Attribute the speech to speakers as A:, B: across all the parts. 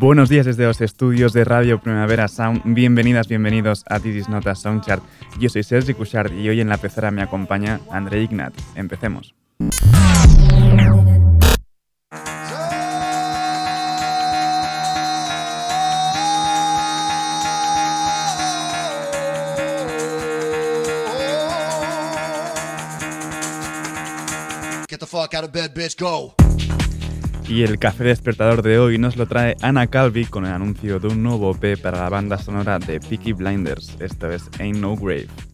A: Buenos días desde los estudios de Radio Primavera Sound. Bienvenidas, bienvenidos a This Nota Soundchart. Yo soy Sergi Cushard y hoy en la pecera me acompaña André Ignat. Empecemos.
B: Get the fuck out of bed, bitch, go.
A: Y el café despertador de hoy nos lo trae Ana Calvi con el anuncio de un nuevo OP para la banda sonora de Peaky Blinders, esta vez Ain't No Grave.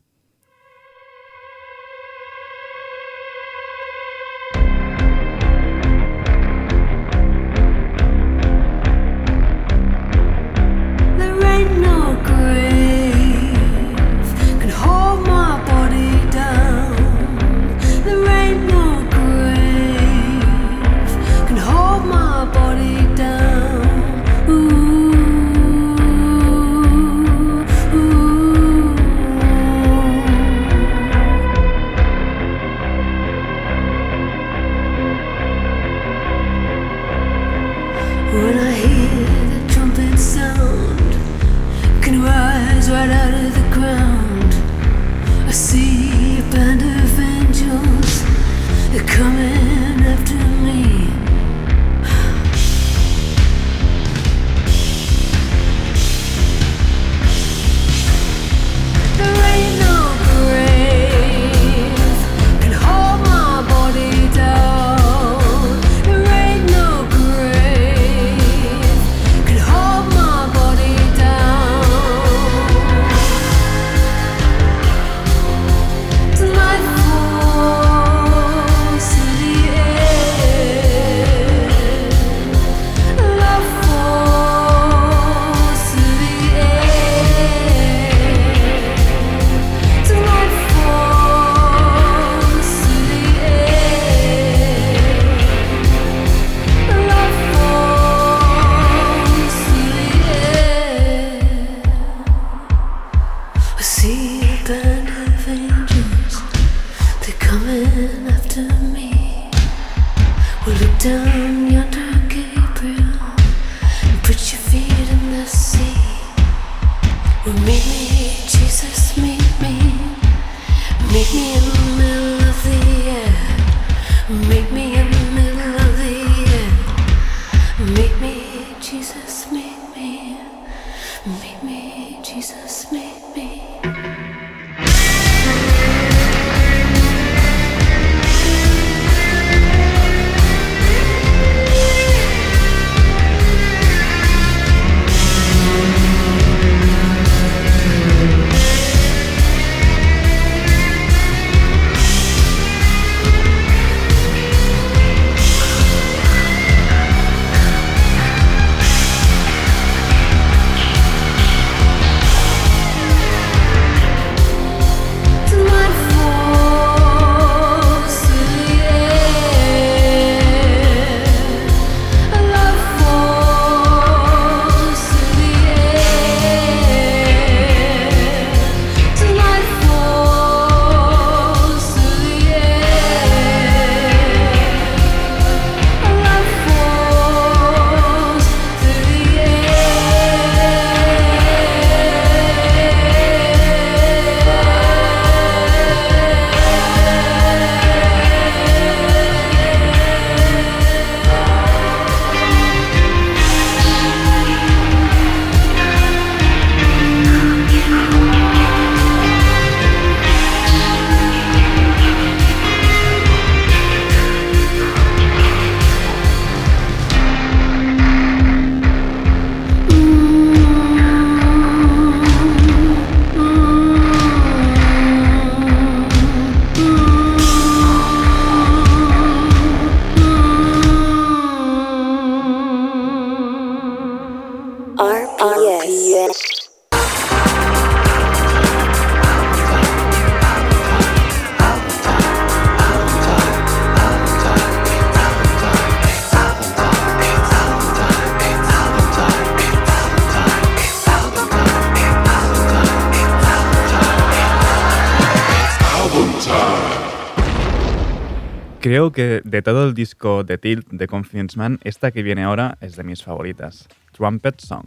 C: Creo que de todo el disco de Tilt de Confidence Man, esta que viene ahora es de mis favoritas. Trumpet Song.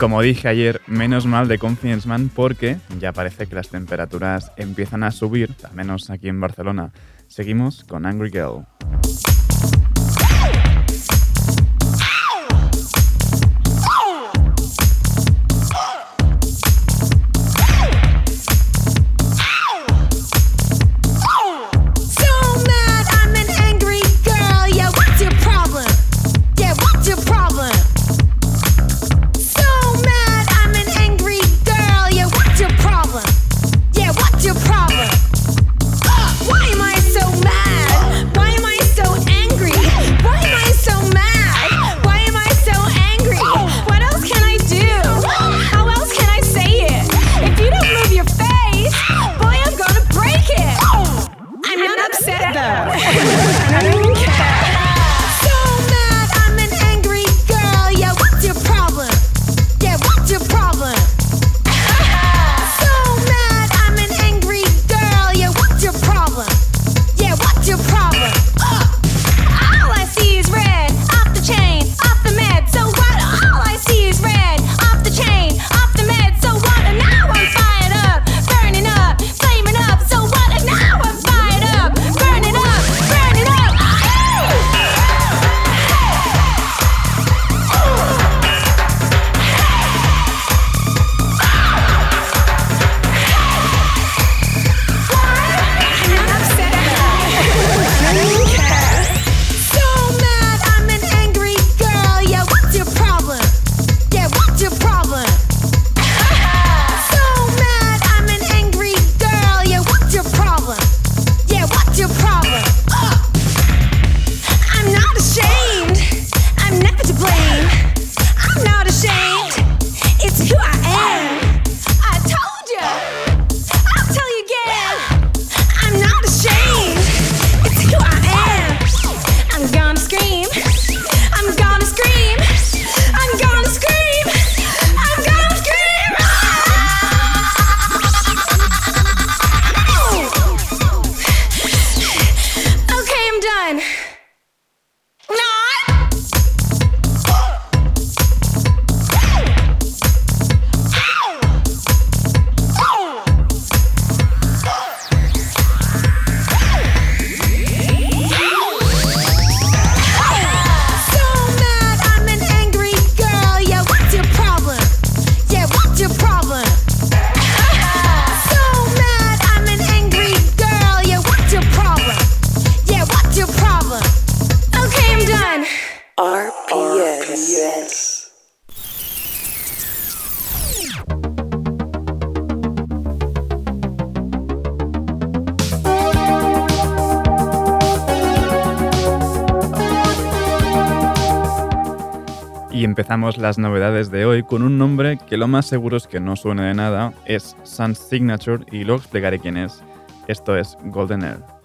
C: Como dije ayer, menos mal de Confidence Man porque ya parece que las temperaturas empiezan a subir, al menos aquí en Barcelona. Seguimos con Angry Girl.
D: Empezamos las novedades de hoy con un nombre que lo más seguro es que no suene de nada, es Sun Signature y luego explicaré quién es. Esto es Golden Air.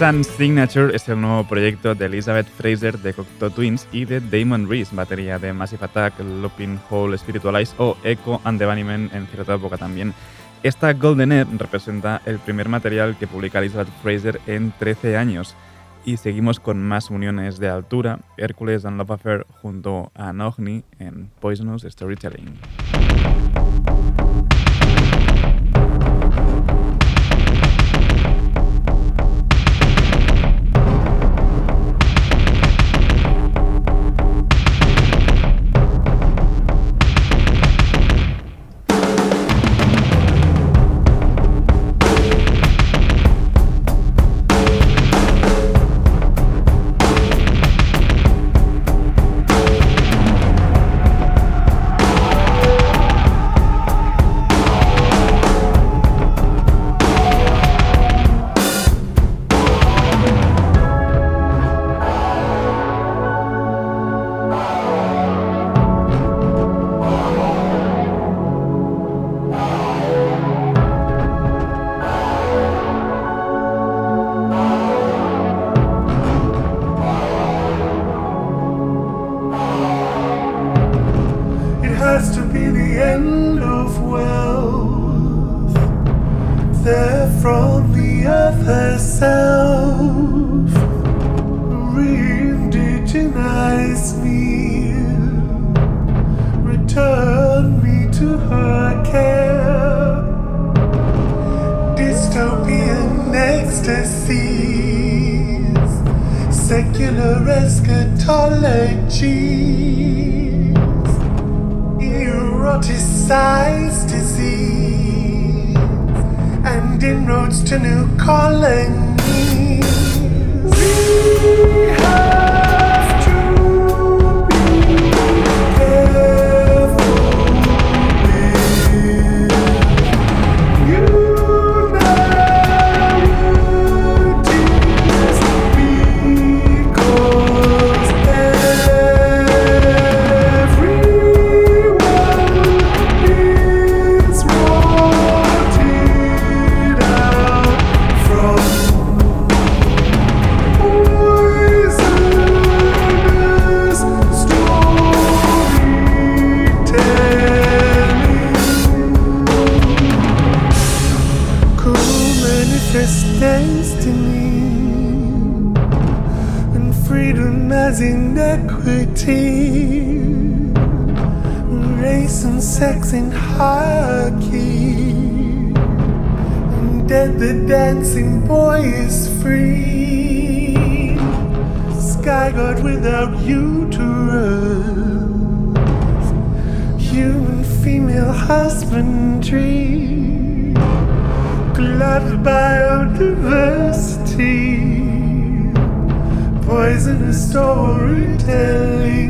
E: Sun Signature es el nuevo proyecto de Elizabeth Fraser de Cocteau Twins y de Damon Reese, batería de Massive Attack, Looping Hole Spiritualize o Echo and the Bunnymen en cierta época también. Esta Golden Air representa el primer material que publica Elizabeth Fraser en 13 años. Y seguimos con más uniones de altura, Hércules and Love Affair junto a Nogni en Poisonous Storytelling.
F: fantasies, secular eschatologies, eroticized disease, and
E: inroads to new colonies. race racing sex in hockey. And dead the dancing boy is free. Sky God without uterus, human female husbandry, gloved biodiversity poisonous storytelling.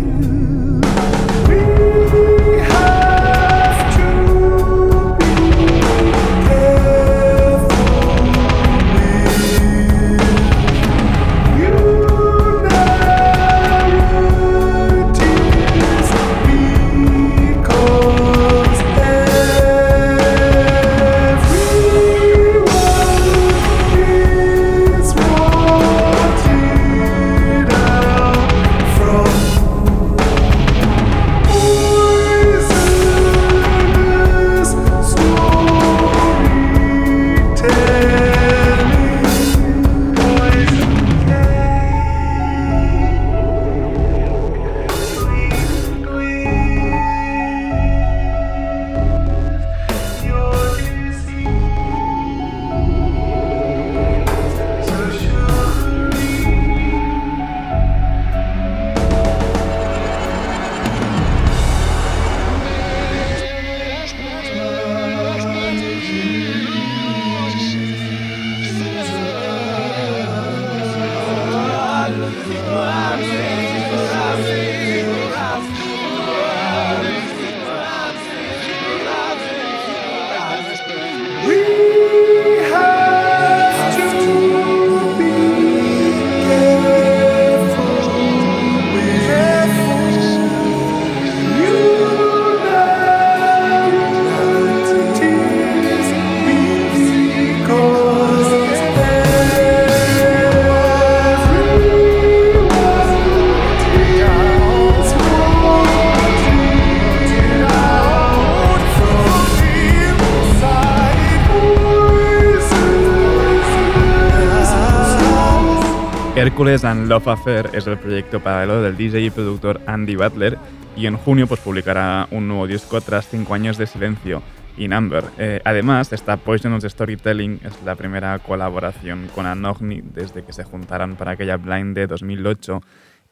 C: And
F: Love Affair es el proyecto paralelo del DJ y productor Andy Butler y en junio pues, publicará un nuevo disco tras cinco años de silencio, In Amber. Eh, además, esta Poisonous Storytelling es la primera colaboración con Anogni desde que se juntaran para aquella Blind de 2008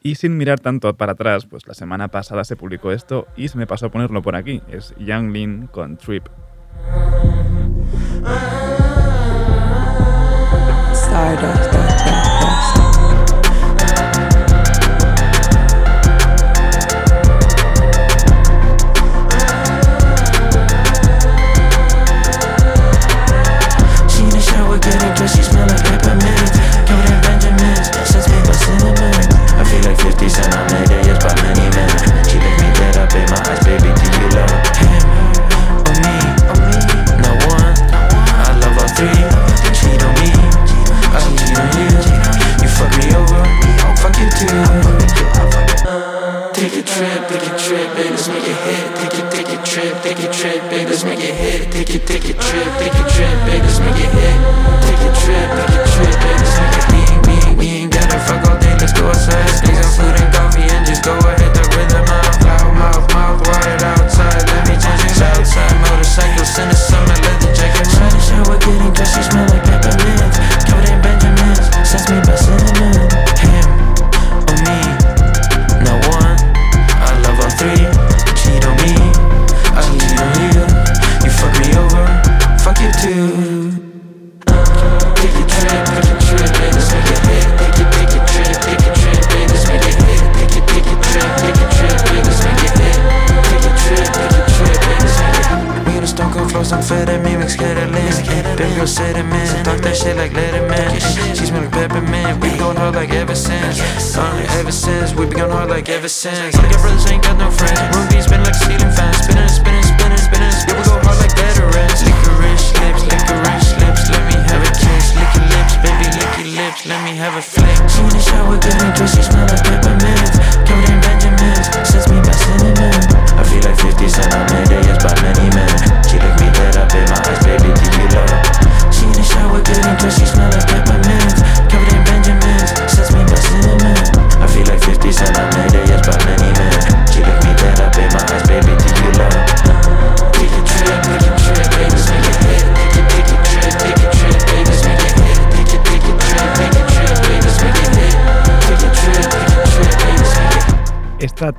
F: y sin mirar tanto para atrás, pues la semana pasada se publicó esto y se me pasó a ponerlo por aquí. Es Young Lin con Trip. take a trip, take a trip, take ever since. Like your brothers ain't got no friends. Ruby's been like stealing.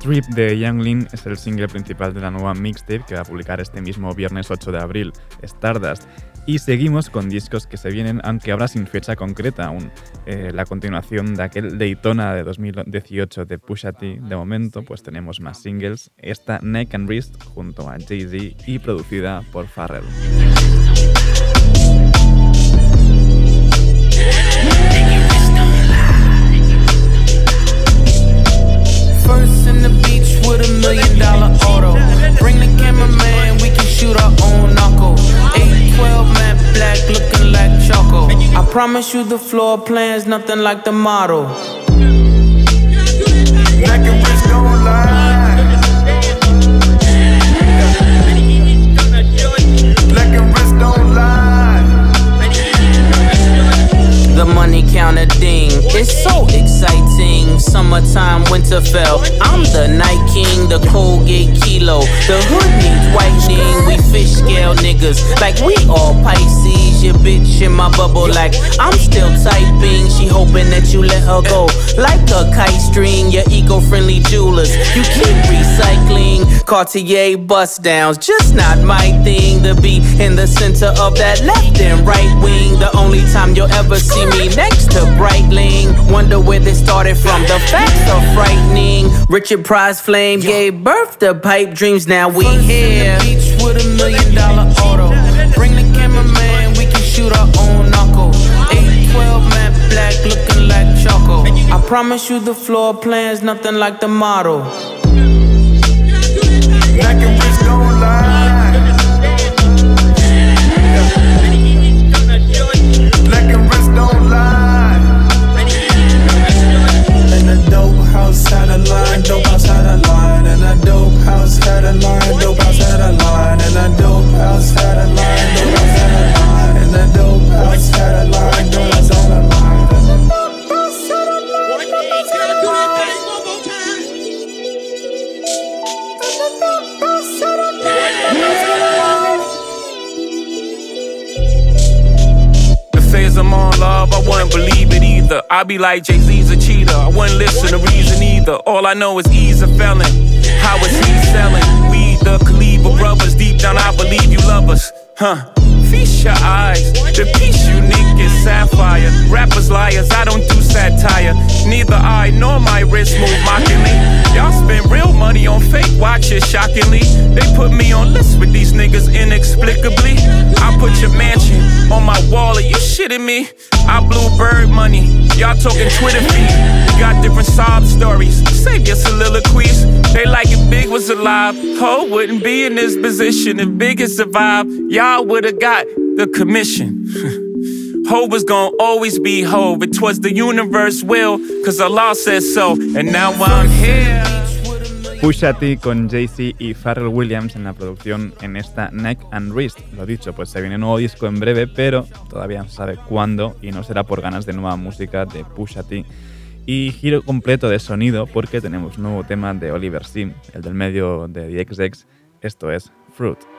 F: De Young Lin es el single principal de la nueva mixtape que va a publicar este mismo viernes 8 de abril, Stardust. Y seguimos con discos que se vienen, aunque ahora sin fecha concreta aún. Eh, la continuación de aquel Daytona de 2018 de Pusha T. De momento, pues tenemos más singles. Esta Neck and Wrist junto a Jay-Z y producida por Farrell.
G: Promise you the floor plan's nothing like the model. Money counter ding, it's so exciting summertime, Winterfell. I'm the night king, the Colgate kilo. The hood needs whitening, we fish scale niggas. Like we all Pisces, your bitch in my bubble. Like I'm still typing, she hoping that you let her go. Like a kite string, your eco friendly jewelers. You keep recycling, Cartier bust downs. Just not my thing to be in the center of that left and right wing. The only time you'll ever see me next to Breitling. Wonder where they started from. The facts are frightening. Richard Prize Flame gave birth to pipe dreams. Now we here. beach with a million dollar. Like choco. I promise you the floor plan's nothing like the model. Black and rich don't lie. Black and rich don't lie. and a dope house had a line, dope house had a line, and a dope house had a line, dope house had a line, and a dope house had a line, dope house
H: either. I be like Jay Z's a cheater, I wouldn't listen to reason either. All I know is he's a felon. How is he selling? We the Kaliba brothers, deep down I believe you love us, huh? Feast your eyes. The piece unique is sapphire. Rappers liars, I don't do satire. Neither I nor my wrist move mockingly. Y'all spend real money on fake watches, shockingly. They put me on lists with these niggas inexplicably. I put your mansion on my wall, are you shitting me? I blew bird money. Y'all talking Twitter feed. Got different sob stories. Save your soliloquies. They like if Big was alive. Ho wouldn't be in this position if Big had survived. Y'all would've got the commission. Hope was gonna always be Hove. It was the universe will, cause Allah said so. And now I'm here.
I: Pusha T con Jay-Z y Pharrell Williams en la producción en esta Neck and Wrist. Lo dicho, pues se viene un nuevo disco en breve, pero todavía no se sabe cuándo y no será por ganas de nueva música de Pusha T. Y giro completo de sonido porque tenemos nuevo tema de Oliver Sim, el del medio de The XX. Esto es Fruit.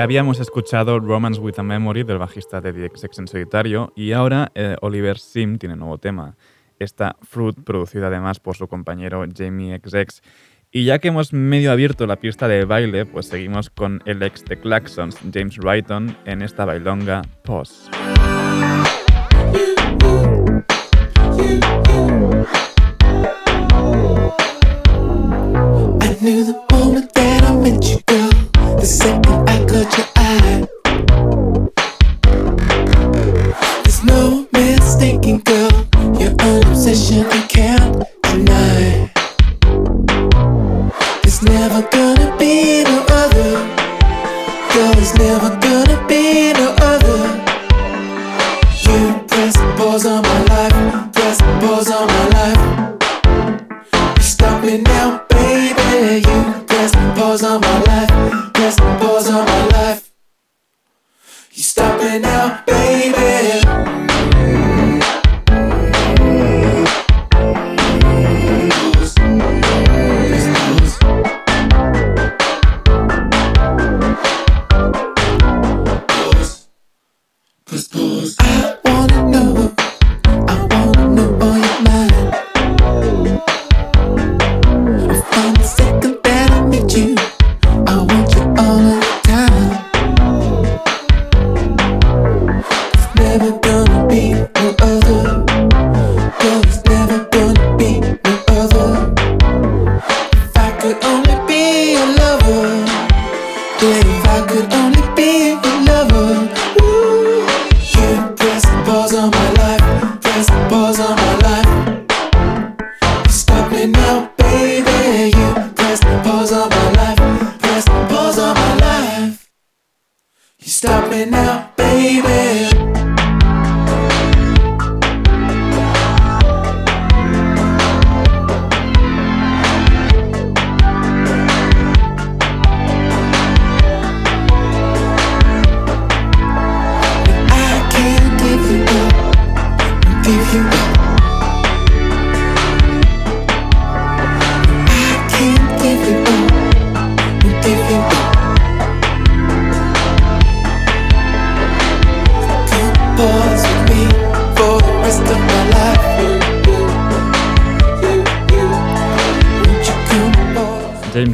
I: Habíamos escuchado Romance with a Memory del bajista de The en solitario y ahora eh, Oliver Sim tiene nuevo tema. Esta Fruit, producida además por su compañero Jamie XX. Y ya que hemos medio abierto la pista de baile, pues seguimos con el ex de Claxons, James Wrighton, en esta bailonga Pause.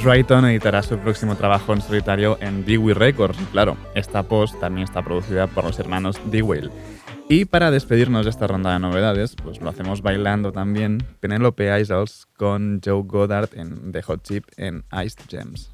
D: Rayton editará su próximo trabajo en solitario en Dewey Records. Claro, esta post también está producida por los hermanos Dewey. Y para despedirnos de esta ronda de novedades, pues lo hacemos bailando también Penelope Isles con Joe Goddard en The Hot Chip en Iced Gems.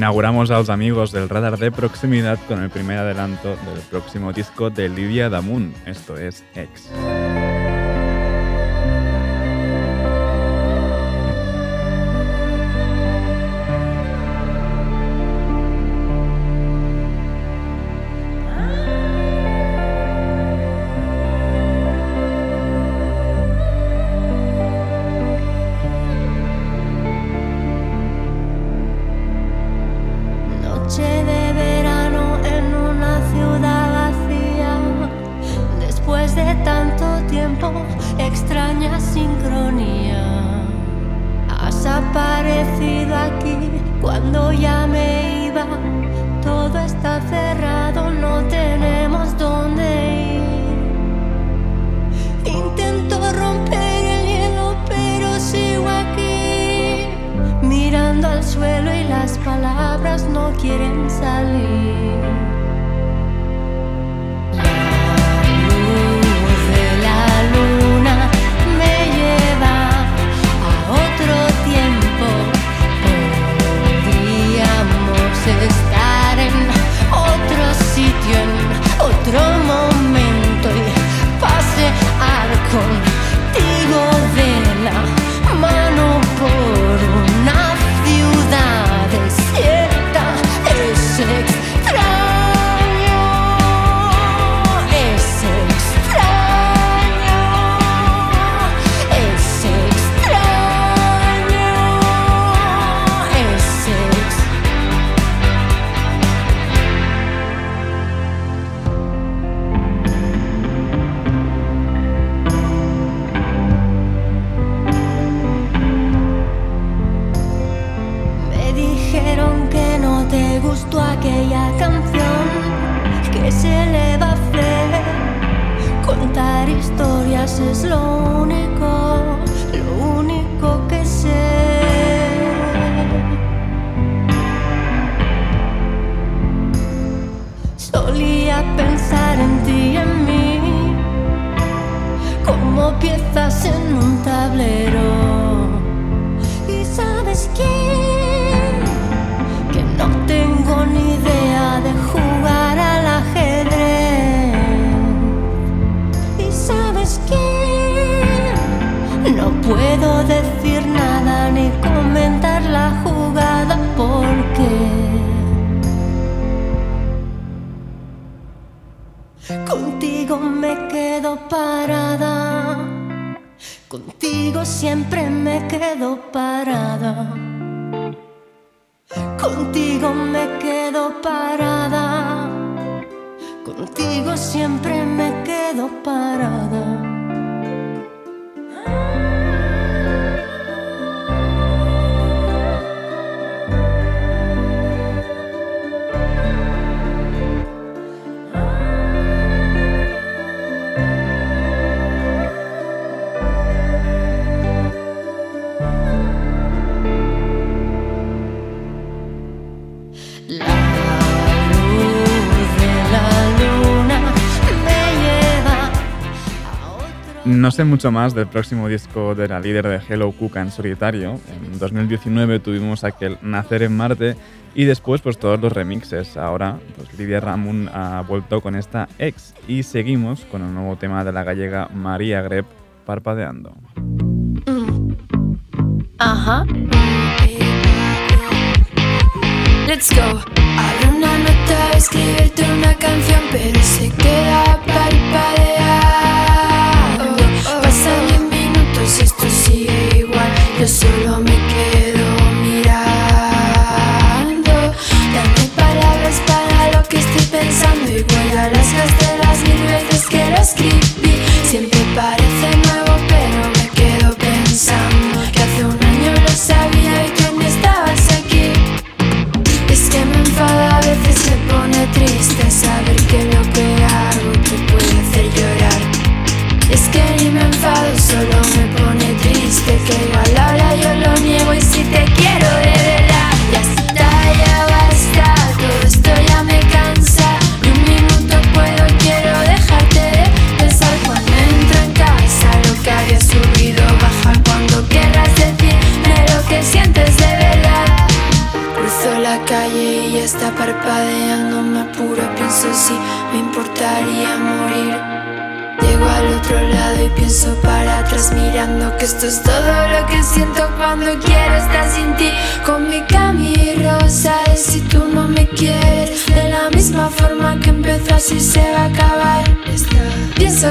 A: Inauguramos a los amigos del radar de proximidad con el primer adelanto del próximo disco de Lidia Damun, esto es X. parada, contigo siempre me quedo parada. Contigo me quedo parada, contigo siempre me quedo parada. No sé mucho más del próximo disco de la líder de Hello Cuca en solitario. En 2019 tuvimos aquel Nacer en Marte y después pues todos los remixes. Ahora pues Lidia Ramón ha vuelto con esta ex y seguimos con el nuevo tema de la gallega María Greb, Parpadeando.
J: Mm. Ajá. Let's go. Parpadeando.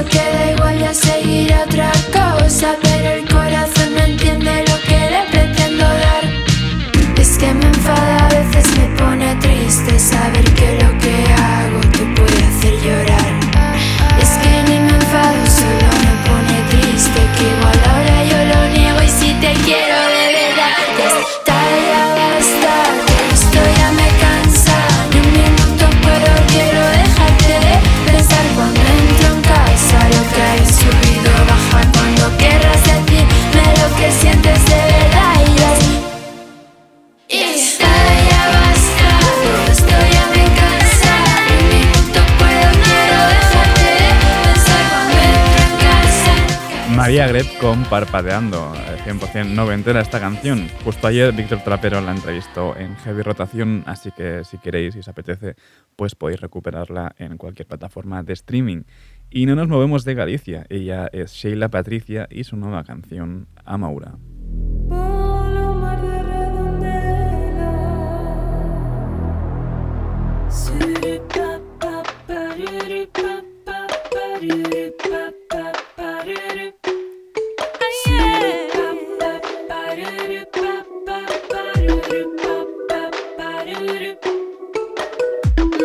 J: Pienso que da igual ya seguir
C: María Gret con Parpadeando, eh, 100% noventera esta canción. Justo ayer Víctor Trapero la entrevistó en Heavy Rotación, así que si queréis y os apetece, pues podéis recuperarla en cualquier plataforma de streaming. Y no nos movemos de Galicia, ella es Sheila Patricia y su nueva canción, Amaura.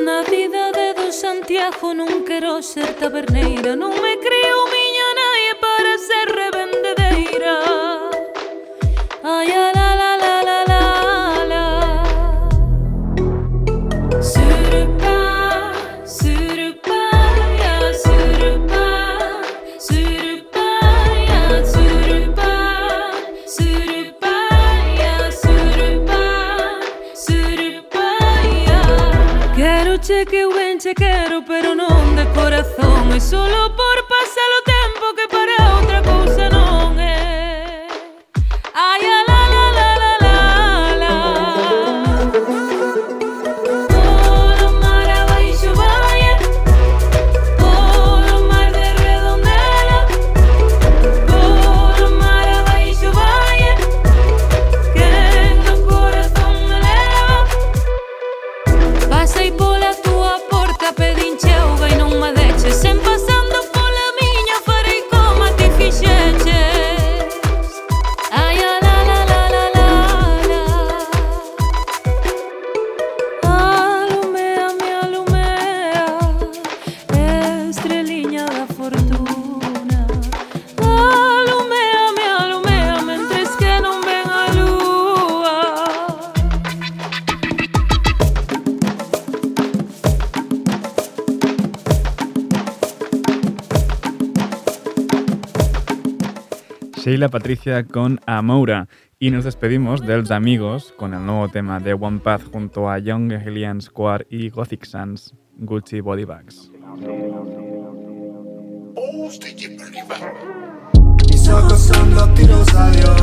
K: Na vida de do Santiago non quero ser taberneira. Non me creo miña nai para ser revendedeira. Ai, corazón E solo por
C: Sheila Patricia con Amoura. Y nos despedimos de los amigos con el nuevo tema de One Path junto a Young Helian Square y Gothic Sans, Gucci Body Bags.
L: Mis ojos son dos tiros a Dios.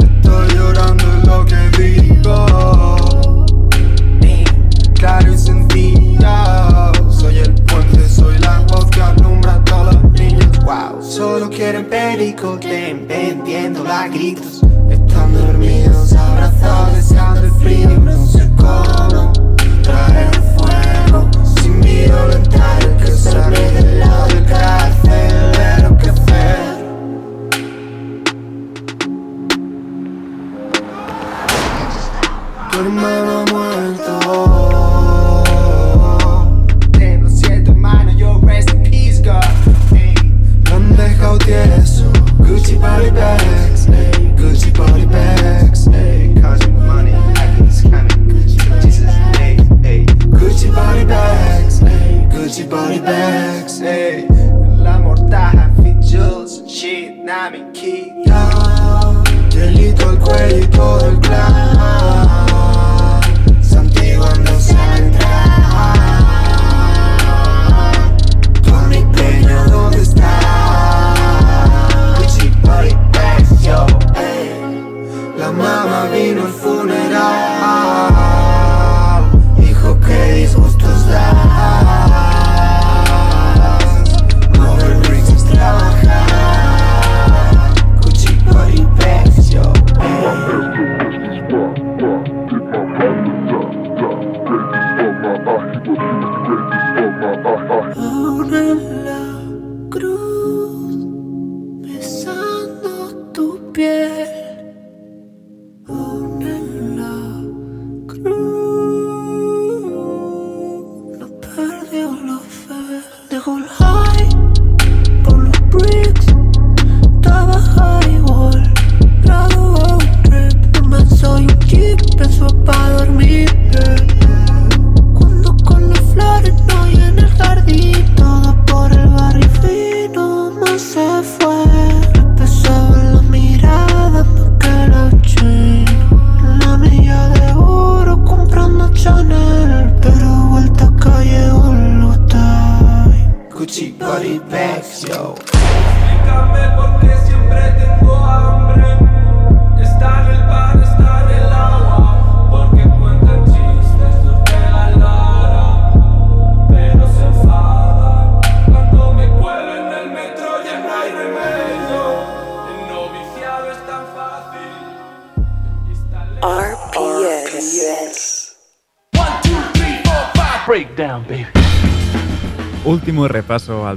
L: Estoy llorando en lo que digo. Claro y sencillo. Soy el puente, soy la voz que alumbra a todos los niños. Wow, solo quieren pericote, vendiendo a gritos. Están dormidos, abrazados, deseando el frío. No sé cómo traer fuego sin violentar el que sale del lado del carcelero. Tu hermano muerto. Han dejado tieso. Gucci body bags, Gucci body bags, ey, Causing money, like it's coming. Gucci, Jesus name, ey, Gucci body bags, Gucci body bags, ey. La mortaja, fit jewels, shit, nami, key. Delito al cuello y todo el clan.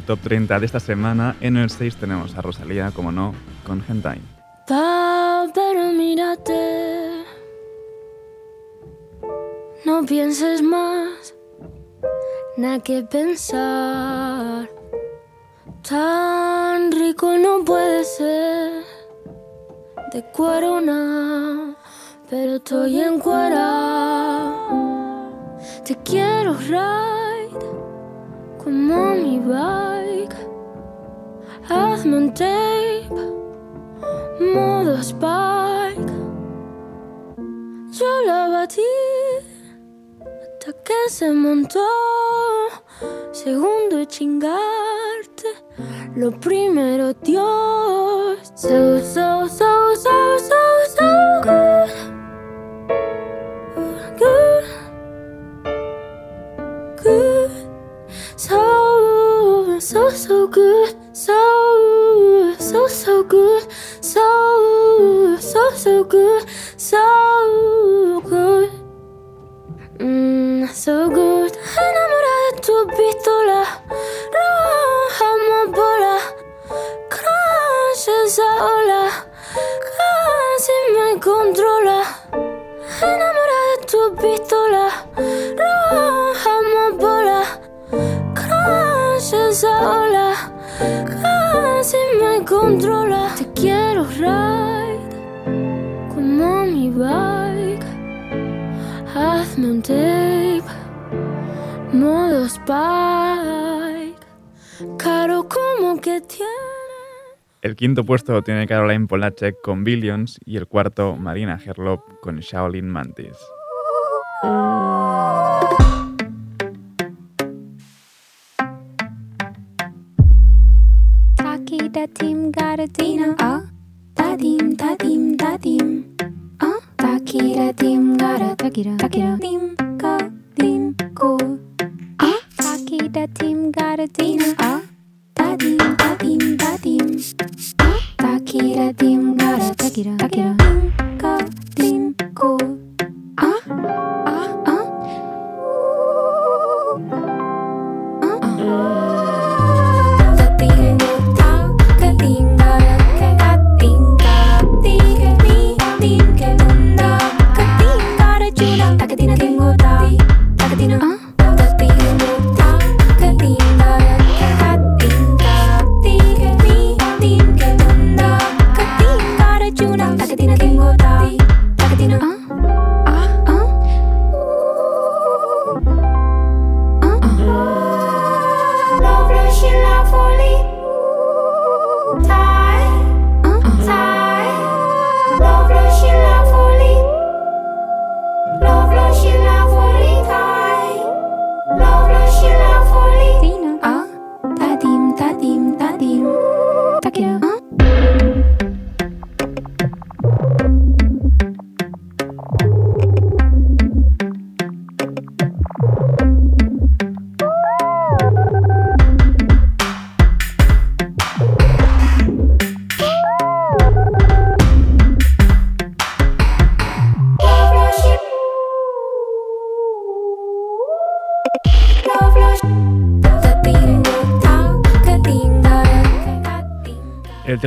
M: Top 30 de esta semana. En el 6 tenemos a Rosalía, como no, con Hentai.
N: Mírate. No pienses más, nada que pensar. Tan rico no puede ser. De cuero nada, pero estoy en Te quiero ride como mi bike. Hazme un tape modo Spike. Yo la batí hasta que se montó. Segundo chingarte, lo primero Dios. So, so, so, so, so, so good. So, so, good. So, so, so good. So, so, so good. So good. Mm, so good. Enamorada de tu pistola. Roja amapola. Crash esa ola. Casi me controla. Enamorada de tu pistola. Roja. Crash esa ola. Casi me controla. Te quiero ride como mi bike. Hazme un tape, modo Spike. Caro como que tiene.
M: El quinto puesto tiene Caroline Polachek con Billions y el cuarto Marina Herlop con Shaolin Mantis.
O: Takiratim, ah, tadim, tadim, tadim, ah, takiratim, gara, takira,
M: takiratim.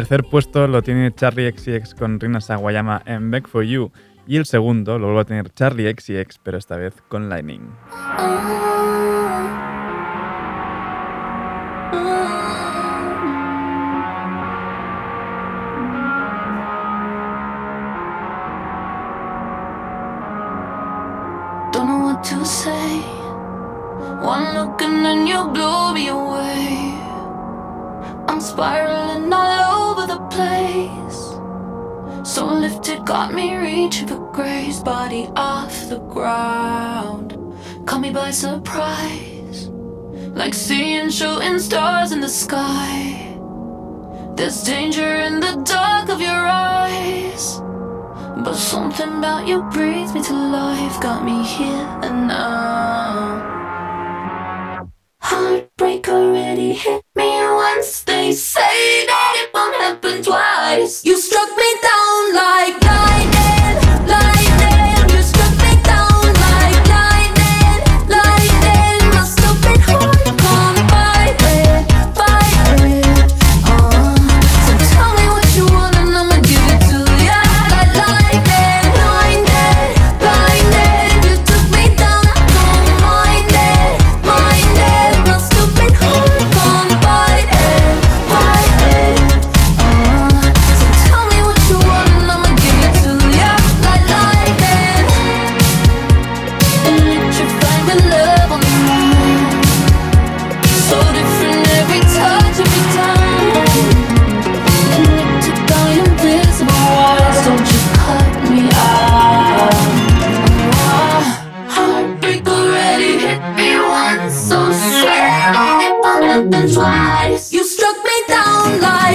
M: Tercer puesto lo tiene Charlie XCX con Rina Sawayama en Back for You. Y el segundo lo vuelve a tener Charlie XCX pero esta vez con Lightning.
P: Place. So lifted, got me reaching for grace. Body off the ground. Caught me by surprise. like seeing shooting stars in the sky. There's danger in the dark of your eyes. But something about you breathes me to life, got me here and now. Heartbreak already hit me once. They say that it won't happen twice. You struck me down like won't twice. You struck me down like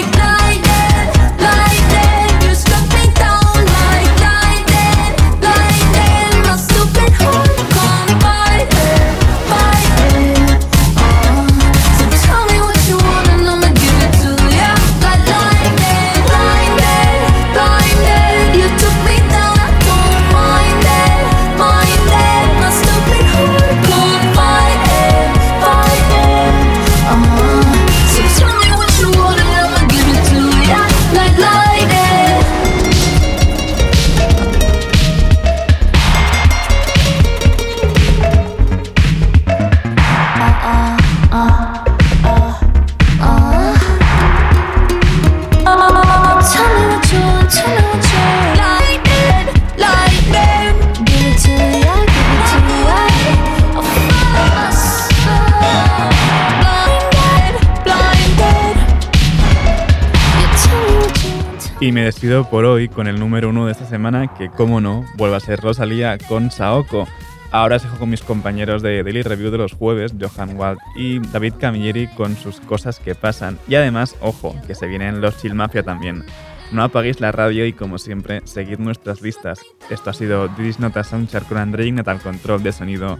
C: despido por hoy con el número uno de esta semana, que como no, vuelve a ser Rosalía con Saoko. Ahora os dejo con mis compañeros de Daily Review de los jueves, Johan Wald y David Camilleri con sus cosas que pasan. Y además, ojo, que se vienen los Chill Mafia también. No apaguéis la radio y como siempre, seguid nuestras listas. Esto ha sido Didis Nota Soundchart con André Ignat control de sonido.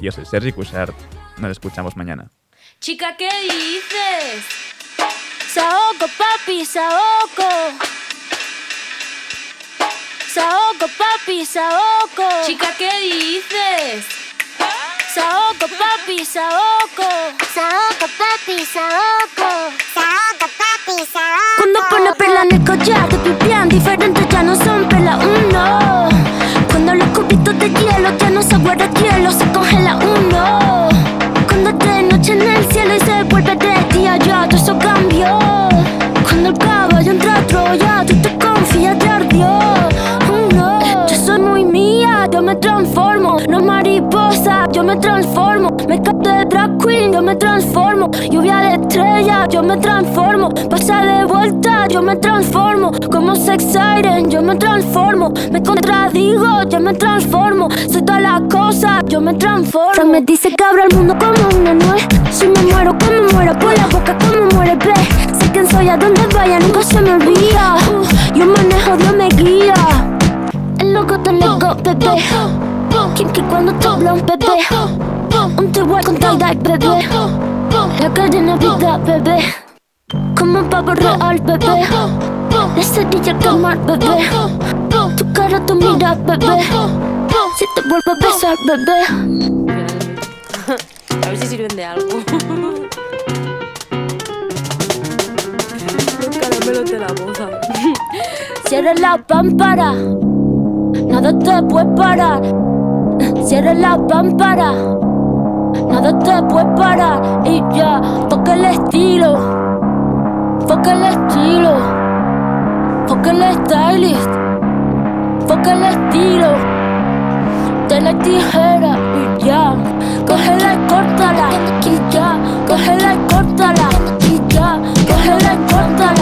C: Yo soy Sergi Cushart. Nos escuchamos mañana.
K: Chica, ¿qué dices? Saoko, papi, Saoko. Saoko, papi, Saoko. Chica, ¿qué dices? Saoko, papi, Saoko. Saoko, papi, Saoko. Saoko, papi, Saoko.
N: Cuando pone perla en el collar, te pipián diferentes ya no son me transformo. Me de drag queen, yo me transformo. Lluvia de estrella, yo me transformo. Pasa de vuelta, yo me transformo. Como sex siren, yo me transformo. Me contradigo, yo me transformo. Soy todas las cosas, yo me transformo. Me dice que abro el mundo como una nuez. Si me muero, como muero, por la boca, como muere, ve. Sé quién soy, a donde vaya, nunca se me olvida. Yo manejo, Dios me guía. El loco del ego, bebé. Kinky cuando te habla un bebé. Un t con tie-dye, bebé. La cadena vida, bebé. Como un pavo real, bebé. La cerilla al quemar, bebé. Tu cara, tu mira, bebé. Si te vuelvo a besar, bebé.
Q: A ver si sirven de algo. Los caramelos de la boza.
N: Cierra la pámpara. Nada te puede parar. Cierra la pámpara, nada te puede parar. Y ya, toca el estilo, toca el estilo, toca el stylist, toca el estilo. De la tijera y ya, cógela y córtala. Y ya, cógela y córtala. Y ya, cógela y córtala.